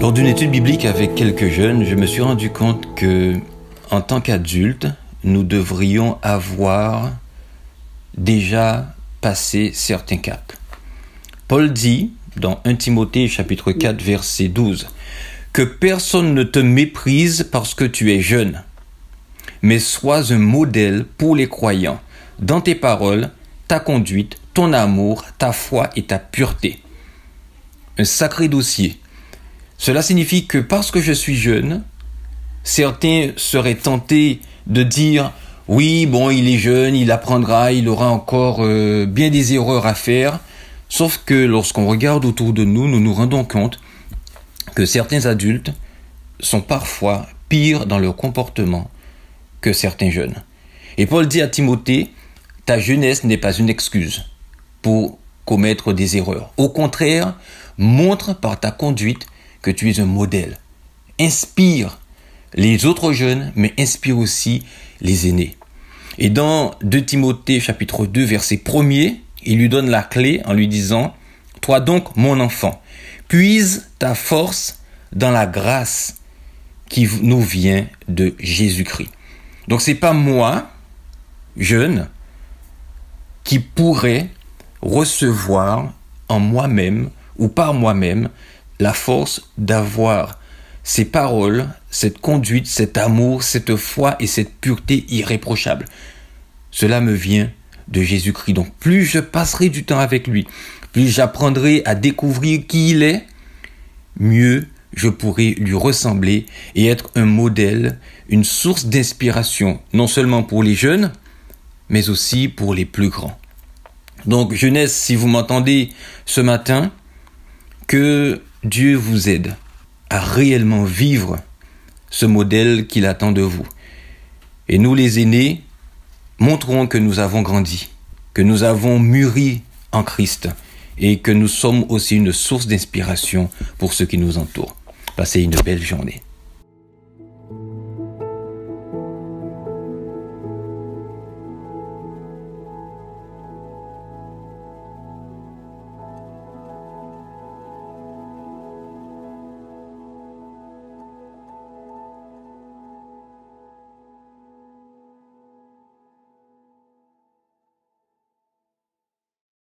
Lors d'une étude biblique avec quelques jeunes, je me suis rendu compte que, en tant qu'adultes, nous devrions avoir déjà passé certains caps. Paul dit, dans 1 Timothée chapitre 4 verset 12, que personne ne te méprise parce que tu es jeune, mais sois un modèle pour les croyants dans tes paroles, ta conduite, ton amour, ta foi et ta pureté. Un sacré dossier. Cela signifie que parce que je suis jeune, certains seraient tentés de dire oui, bon, il est jeune, il apprendra, il aura encore euh, bien des erreurs à faire. Sauf que lorsqu'on regarde autour de nous, nous nous rendons compte que certains adultes sont parfois pires dans leur comportement que certains jeunes. Et Paul dit à Timothée, ta jeunesse n'est pas une excuse pour commettre des erreurs. Au contraire, montre par ta conduite que tu es un modèle. Inspire les autres jeunes, mais inspire aussi les aînés. Et dans 2 Timothée chapitre 2 verset 1er, il lui donne la clé en lui disant, Toi donc, mon enfant, puise ta force dans la grâce qui nous vient de Jésus-Christ. Donc c'est pas moi, jeune, qui pourrais recevoir en moi-même ou par moi-même la force d'avoir ces paroles, cette conduite, cet amour, cette foi et cette pureté irréprochable. Cela me vient de Jésus-Christ. Donc plus je passerai du temps avec lui, plus j'apprendrai à découvrir qui il est, mieux je pourrai lui ressembler et être un modèle, une source d'inspiration, non seulement pour les jeunes, mais aussi pour les plus grands. Donc, jeunesse, si vous m'entendez ce matin, que Dieu vous aide à réellement vivre ce modèle qu'il attend de vous. Et nous, les aînés, montrons que nous avons grandi, que nous avons mûri en Christ et que nous sommes aussi une source d'inspiration pour ceux qui nous entourent. Passez une belle journée.